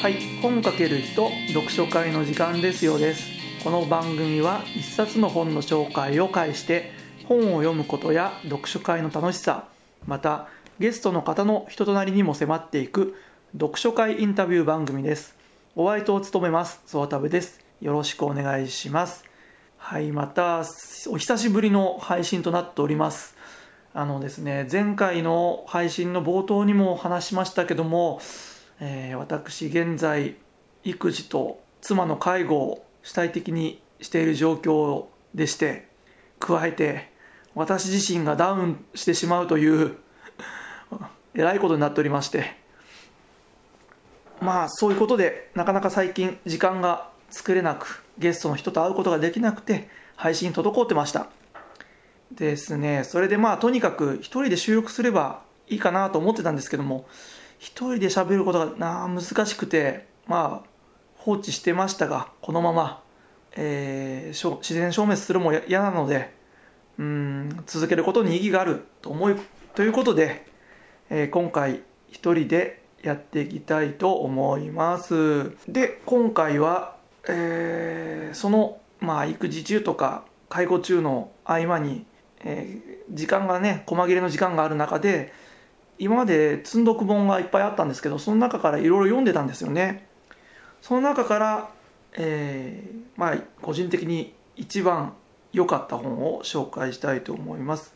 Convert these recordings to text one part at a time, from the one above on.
はい、本かける人読書会の時間ですよです。この番組は一冊の本の紹介を介して本を読むことや読書会の楽しさ、またゲストの方の人となりにも迫っていく読書会インタビュー番組です。お相手を務めます、ソワタブです。よろしくお願いします。はい、またお久しぶりの配信となっております。あのですね、前回の配信の冒頭にも話しましたけども、えー私現在育児と妻の介護を主体的にしている状況でして加えて私自身がダウンしてしまうという えらいことになっておりましてまあそういうことでなかなか最近時間が作れなくゲストの人と会うことができなくて配信滞ってました。ですね。それでまあとにかく一人で収録すればいいかなと思ってたんですけども一人で喋ることがな難しくてまあ放置してましたがこのまま、えーしょ自然消滅するも嫌なのでうん続けることに意義があると思いということで、えー今回一人でやっていきたいと思います。で今回は、えーそのまあ育児中とか介護中の合間に、えー時間がね細切れの時間がある中で今まで積んどく本がいっぱいあったんですけどその中からいろいろ読んでたんですよね。その中から、えーまあ個人的に一番良かった本を紹介したいと思います。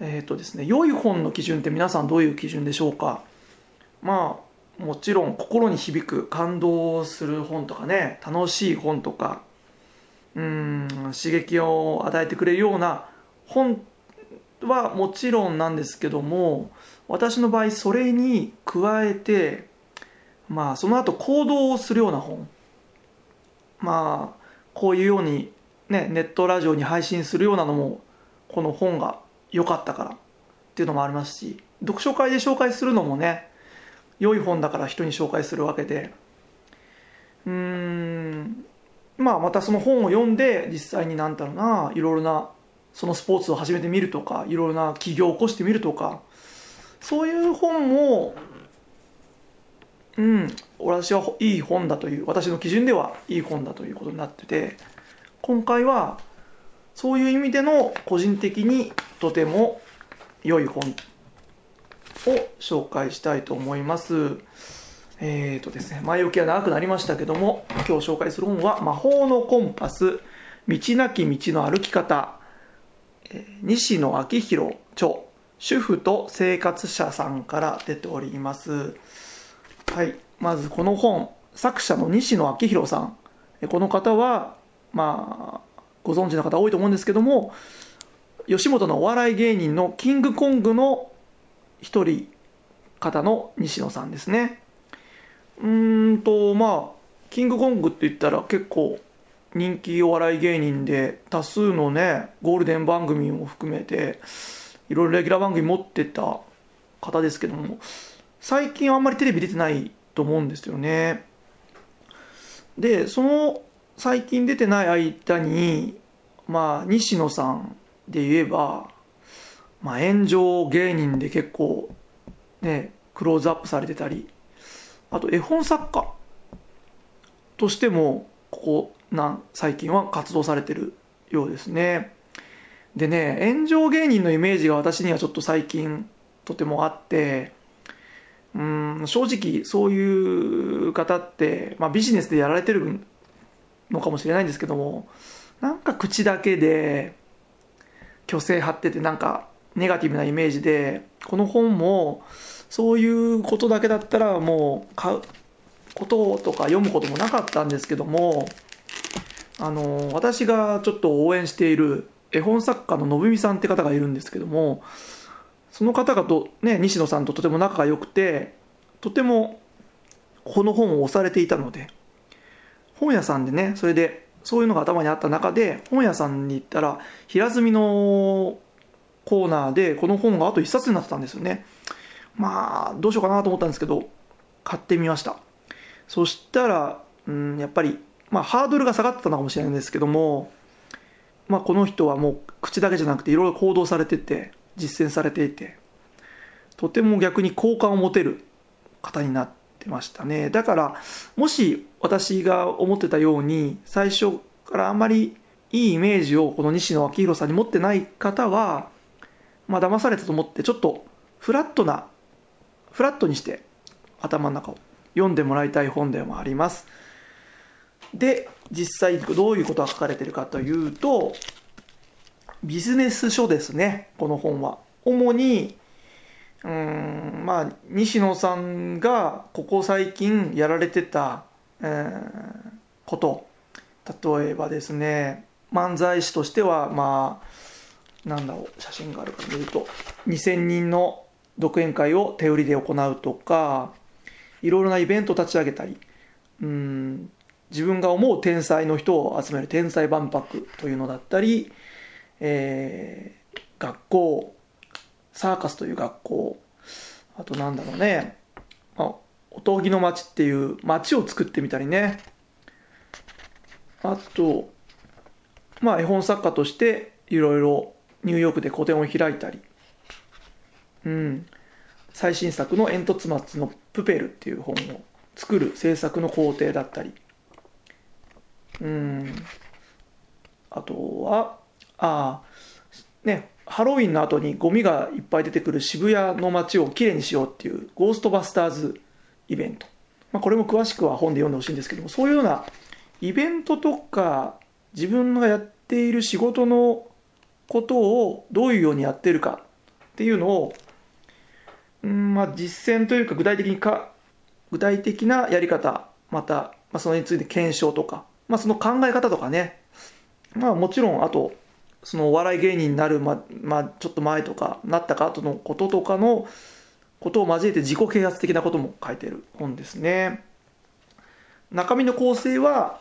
えっ、とですね良い本の基準って皆さんどういう基準でしょうか？まあもちろん心に響く感動する本とかね楽しい本とかうん刺激を与えてくれるような本はもちろんなんですけども私の場合それに加えてまあその後行動をするような本。まあこういうようにねネットラジオに配信するようなのもこの本が良かったからっていうのもありますし読書会で紹介するのもね良い本だから人に紹介するわけで。うーんまあまたその本を読んで実際に何だろうないろいろなそのスポーツを始めてみるとかいろいろな起業を起こしてみるとかそういう本もうん私はいい本だという私の基準ではいい本だということになってて今回はそういう意味での個人的にとても良い本を紹介したいと思います。えーとですね前置きは長くなりましたけども今日紹介する本は「魔法のコンパス道なき道の歩き方」西野昭弘著主婦と生活者さんから出ております。はいまずこの本作者の西野昭弘さん。この方はまあご存知の方多いと思うんですけども吉本のお笑い芸人のキングコングの一人方の西野さんですね。うーんとまあキングコングって言ったら結構人気お笑い芸人で多数のねゴールデン番組も含めていろいろレギュラー番組持ってた方ですけども最近あんまりテレビ出てないと思うんですよね。でその最近出てない間にまあ西野さんで言えば、まあ、炎上芸人で結構ねクローズアップされてたりあと絵本作家としてもここな最近は活動されてるようですね。でね炎上芸人のイメージが私にはちょっと最近とてもあってうん正直そういう方って、まあ、ビジネスでやられてるのかもしれないんですけどもなんか口だけで虚勢張っててなんかネガティブなイメージでこの本もそういうことだけだったらもう買うこととか読むこともなかったんですけどもあの私がちょっと応援している絵本作家の信美さんって方がいるんですけどもその方がと、ね、西野さんととても仲が良くてとてもこの本を押されていたので本屋さんでねそれでそういうのが頭にあった中で本屋さんに行ったら平積みのコーナーでこの本があと1冊になってたんですよね。まあどうしようかなと思ったんですけど買ってみました。そしたら、うん、やっぱり、まあ、ハードルが下がってたのかもしれないんですけども、まあ、この人はもう口だけじゃなくていろいろ行動されてて実践されていてとても逆に好感を持てる方になってましたね。だからもし私が思ってたように最初からあんまりいいイメージをこの西野昭弘さんに持ってない方はまあ騙されたと思ってちょっとフラットなフラットにして頭の中を読んでもらいたい本でもあります。で実際どういうことが書かれているかというとビジネス書ですねこの本は。主にうんまあ西野さんがここ最近やられてた、えー、こと。例えばですね漫才師としてはまあなんだろう写真があるから見ると2000人の独演会を手売りで行うとかいろいろなイベントを立ち上げたりうん自分が思う天才の人を集める天才万博というのだったり、えー、学校サーカスという学校あとなんだろうね、あ、おとぎの町っていう町を作ってみたりね。あとまあ絵本作家としていろいろニューヨークで個展を開いたりうん最新作の煙突松のプペルっていう本を作る制作の工程だったり。うん。あとはああねハロウィンの後にゴミがいっぱい出てくる渋谷の街をきれいにしようっていうゴーストバスターズイベント、まあ、これも詳しくは本で読んでほしいんですけどもそういうようなイベントとか自分がやっている仕事のことをどういうようにやってるかっていうのを、うんまあ、実践というか具体的にか具体的なやり方また、まあ、それについて検証とかまあ、その考え方とかね、まあ、もちろんあとそのお笑い芸人になる、ままあ、ちょっと前とかなったか後のこととかのことを交えて自己啓発的なことも書いてる本ですね。中身の構成は、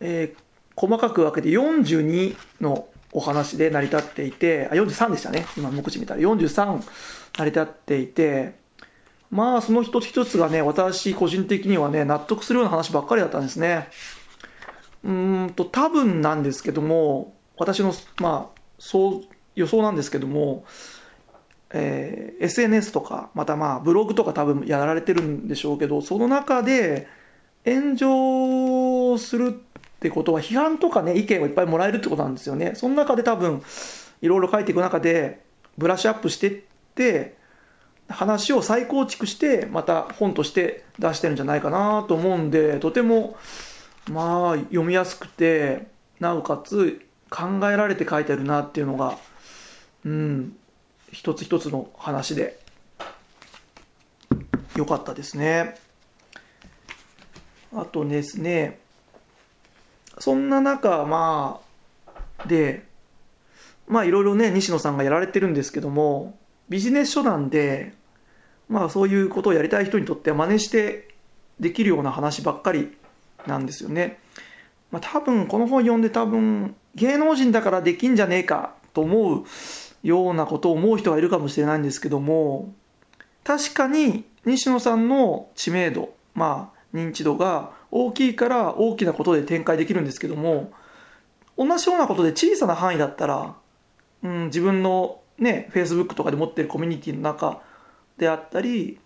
えー、細かく分けて42のお話で成り立っていてあ43でしたね。今目次見たら。43成り立っていてまあその一つ一つがね私個人的にはね納得するような話ばっかりだったんですね。うんと多分なんですけども私のまあそう予想なんですけども、えー、SNS とかまたまあブログとか多分やられてるんでしょうけどその中で炎上するってことは批判とかね意見をいっぱいもらえるってことなんですよね。その中で多分いろいろ書いていく中でブラッシュアップしていって話を再構築してまた本として出してるんじゃないかなと思うんでとてもまあ読みやすくてなおかつ考えられて書いてるなっていうのがうん一つ一つの話でよかったですね。あとですねそんな中まあでまあいろいろね西野さんがやられてるんですけどもビジネス書なんでまあそういうことをやりたい人にとっては真似してできるような話ばっかりなんですよね。まあ、多分この本読んで多分芸能人だからできんじゃねえかと思うようなことを思う人がいるかもしれないんですけども確かに西野さんの知名度まあ認知度が大きいから大きなことで展開できるんですけども同じようなことで小さな範囲だったら、うん、自分のね Facebook とかで持ってるコミュニティの中であったり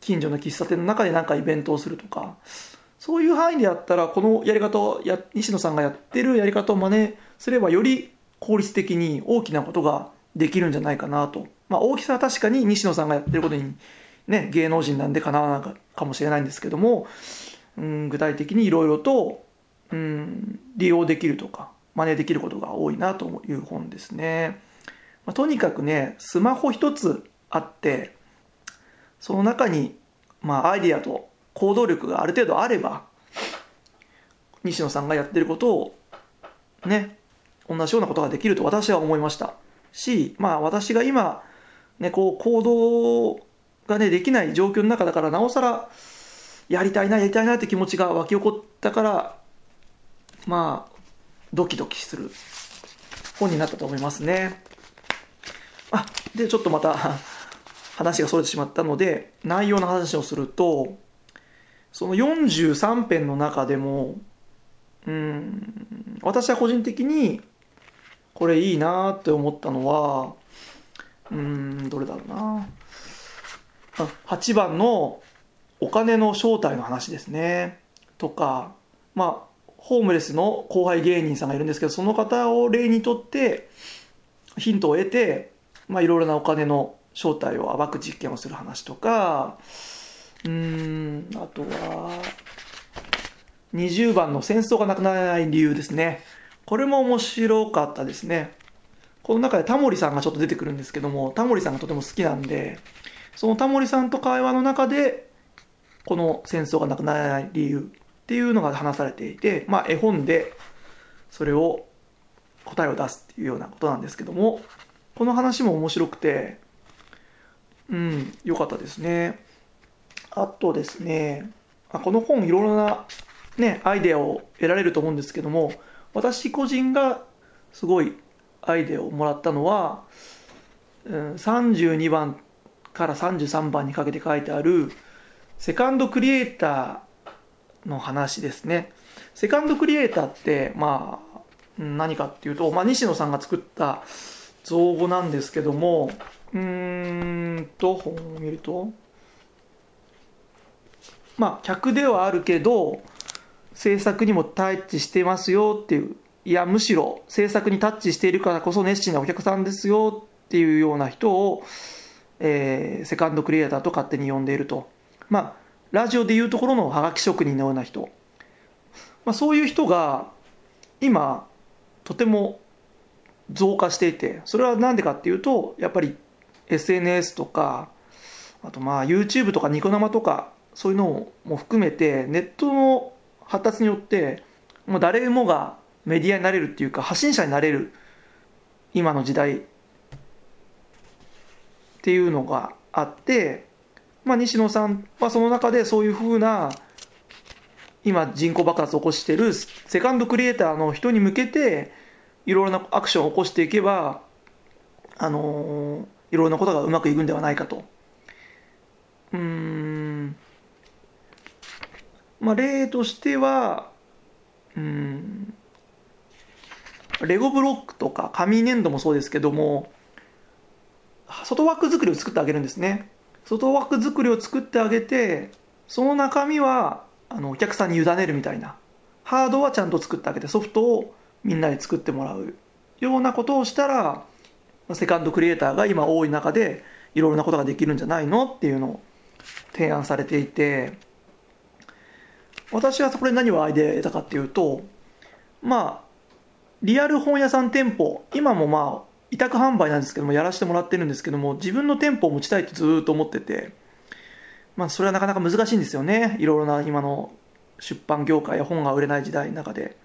近所の喫茶店の中で何かイベントをするとかそういう範囲でやったら、このやり方をや、西野さんがやってるやり方を真似すれば、より効率的に大きなことができるんじゃないかなと。まあ、大きさは確かに西野さんがやってることに、ね、芸能人なんでかなわないかもしれないんですけども、うん、具体的にいろいろと、うん、利用できるとか、真似できることが多いなという本ですね。まあ、とにかくね、スマホ一つあって、その中に、まあ、アイディアと行動力がある程度あれば西野さんがやってることをね同じようなことができると私は思いましたしまあ私が今ねこう行動がねできない状況の中だからなおさらやりたいなやりたいなって気持ちが湧き起こったからまあドキドキする本になったと思いますねあでちょっとまた話がそれてしまったので内容の話をするとその43編の中でも、うん、私は個人的にこれいいなって思ったのは、うん、どれだろうな。8番の、お金の正体の話ですね。とかまあホームレスの後輩芸人さんがいるんですけどその方を例にとってヒントを得てまあいろいろなお金の正体を暴く実験をする話とかうーんあとは20番の戦争がなくならない理由ですね。これも面白かったですね。この中でタモリさんがちょっと出てくるんですけどもタモリさんがとても好きなんでそのタモリさんと会話の中でこの戦争がなくならない理由っていうのが話されていて、まあ、絵本でそれを答えを出すっていうようなことなんですけどもこの話も面白くてうん良かったですね。あとですねこの本いろいろな、ね、アイデアを得られると思うんですけども私個人がすごいアイデアをもらったのは、うん、32番から33番にかけて書いてあるセカンドクリエイターの話ですね。セカンドクリエイターって、まあ、何かっていうと、まあ、西野さんが作った造語なんですけども、うーんと、本を見ると、まあ、客ではあるけど、制作にもタッチしてますよっていう、いや、むしろ制作にタッチしているからこそ熱心なお客さんですよっていうような人を、えー、セカンドクリエイターと勝手に呼んでいると。まあ、ラジオでいうところのハガキ職人のような人。まあ、そういう人が今、とても増加していて、それは何でかっていうと、やっぱり SNS とか、あとまあ YouTube とかニコ生とか、そういうのも含めて、ネットの発達によって、もう誰もがメディアになれるっていうか、発信者になれる、今の時代っていうのがあって、まあ、西野さんはその中でそういうふうな、今人口爆発を起こしてるセカンドクリエイターの人に向けて、いろいろなアクションを起こしていけば、あの、いろいろなことがうまくいくんではないかと。うん。まあ、例としては、うん、レゴブロックとか紙粘土もそうですけども、外枠作りを作ってあげるんですね。外枠作りを作ってあげて、その中身はあのお客さんに委ねるみたいな。ハードはちゃんと作ってあげて、ソフトをみんなで作ってもらうようなことをしたら、セカンドクリエイターが今多い中で、いろいろなことができるんじゃないのっていうのを提案されていて、私はそこで何をアイデア得たかっていうと、まあ、リアル本屋さん店舗、今もまあ、委託販売なんですけども、やらせてもらってるんですけども、自分の店舗を持ちたいってずっと思ってて、まあ、それはなかなか難しいんですよね。いろいろな今の出版業界や本が売れない時代の中で。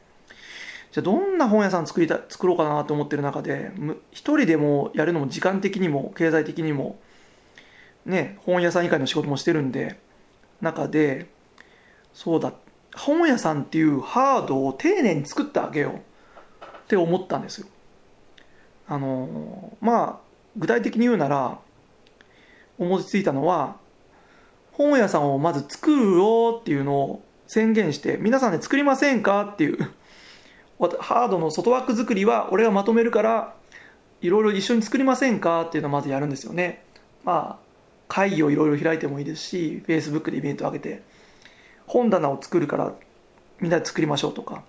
じゃあ、どんな本屋さん作りた作ろうかなと思ってる中で、一人でもやるのも時間的にも経済的にも、ね、本屋さん以外の仕事もしてるんで、中で、そうだ、本屋さんっていうハードを丁寧に作ってあげようって思ったんですよ。あの、まあ、具体的に言うなら、思いついたのは、本屋さんをまず作ろうっていうのを宣言して、皆さんで作りませんかっていう、ハードの外枠作りは俺がまとめるから、いろいろ一緒に作りませんかっていうのをまずやるんですよね。まあ、会議をいろいろ開いてもいいですし、Facebook でイベントを上げて、本棚を作るからみんなで作りましょうとか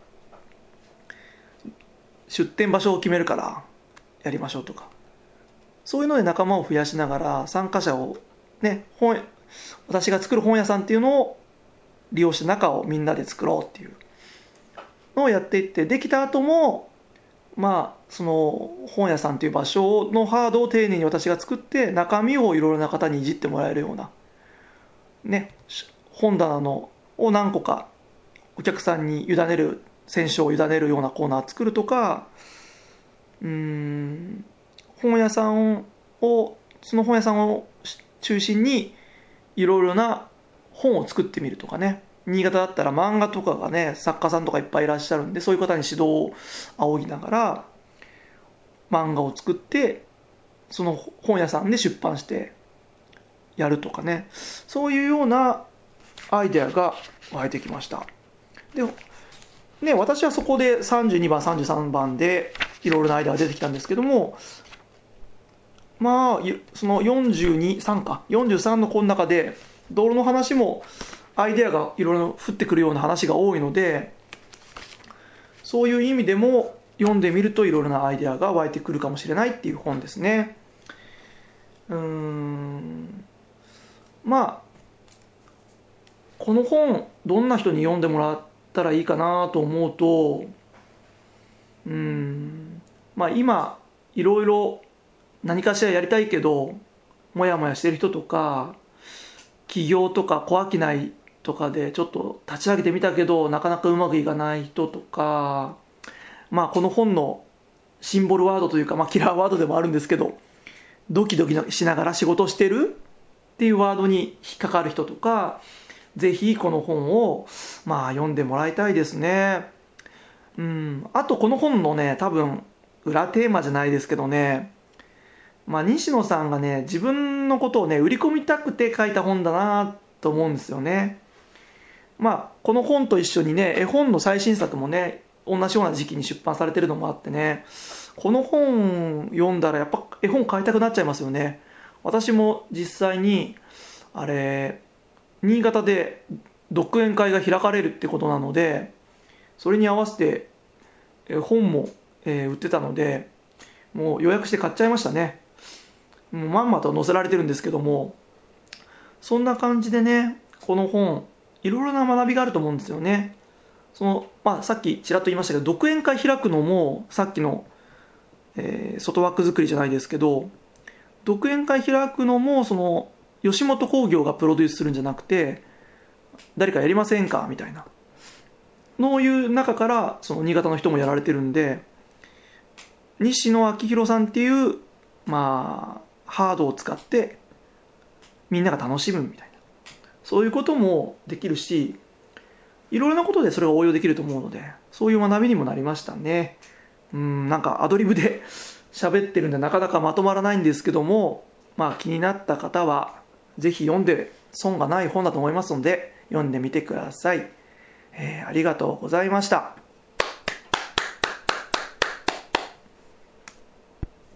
出店場所を決めるからやりましょうとか。そういうので仲間を増やしながら参加者をね本私が作る本屋さんっていうのを利用して中をみんなで作ろうっていう。のをやっていってできた後もまあその本屋さんっていう場所のハードを丁寧に私が作って中身をいろいろな方にいじってもらえるようなね本棚のを何個かお客さんに委ねる選手を委ねるようなコーナー作るとかうん。本屋さんをその本屋さんを中心にいろいろな本を作ってみるとかね。新潟だったら漫画とかがね作家さんとかいっぱいいらっしゃるんでそういう方に指導を仰ぎながら漫画を作ってその本屋さんで出版してやるとかね。そういうようなアイデアが湧いてきました。で、ね、私はそこで32番、33番でいろいろなアイデアが出てきたんですけども、まあ、その42、3か、43のこの中で、道路の話もアイデアがいろいろ降ってくるような話が多いのでそういう意味でも読んでみるといろいろなアイデアが湧いてくるかもしれないっていう本ですね。うーん。まあこの本どんな人に読んでもらったらいいかなと思うとうん。まあ今いろいろ何かしらやりたいけどもやもやしてる人とか起業とか小商いとかでちょっと立ち上げてみたけどなかなかうまくいかない人とかまあこの本のシンボルワードというか、まあ、キラーワードでもあるんですけどドキドキしながら仕事してるっていうワードに引っかかる人とかぜひこの本をまあ読んでもらいたいですね。うん。あとこの本のね多分裏テーマじゃないですけどねまあ、西野さんがね自分のことをね売り込みたくて書いた本だなと思うんですよね。まあこの本と一緒にね絵本の最新作もね同じような時期に出版されてるのもあってねこの本読んだらやっぱ絵本買いたくなっちゃいますよね。私も実際にあれ新潟で独演会が開かれるってことなのでそれに合わせて本も、え売ってたのでもう予約して買っちゃいましたね。もうまんまと載せられてるんですけどもそんな感じでねこの本いろいろな学びがあると思うんですよね。その、まあ、さっきちらっと言いましたけど独演会開くのもさっきの、えー、外枠作りじゃないですけど独演会開くのもその吉本興業がプロデュースするんじゃなくて誰かやりませんか？みたいな。のいう中からその新潟の人もやられてるんで西野昭弘さんっていうまあハードを使ってみんなが楽しむみたいな。そういうこともできるしいろいろなことでそれが応用できると思うのでそういう学びにもなりましたね。うんなんかアドリブで 喋ってるんでなかなかまとまらないんですけどもまあ気になった方は是非読んで損がない本だと思いますので読んでみてください、えー、ありがとうございました。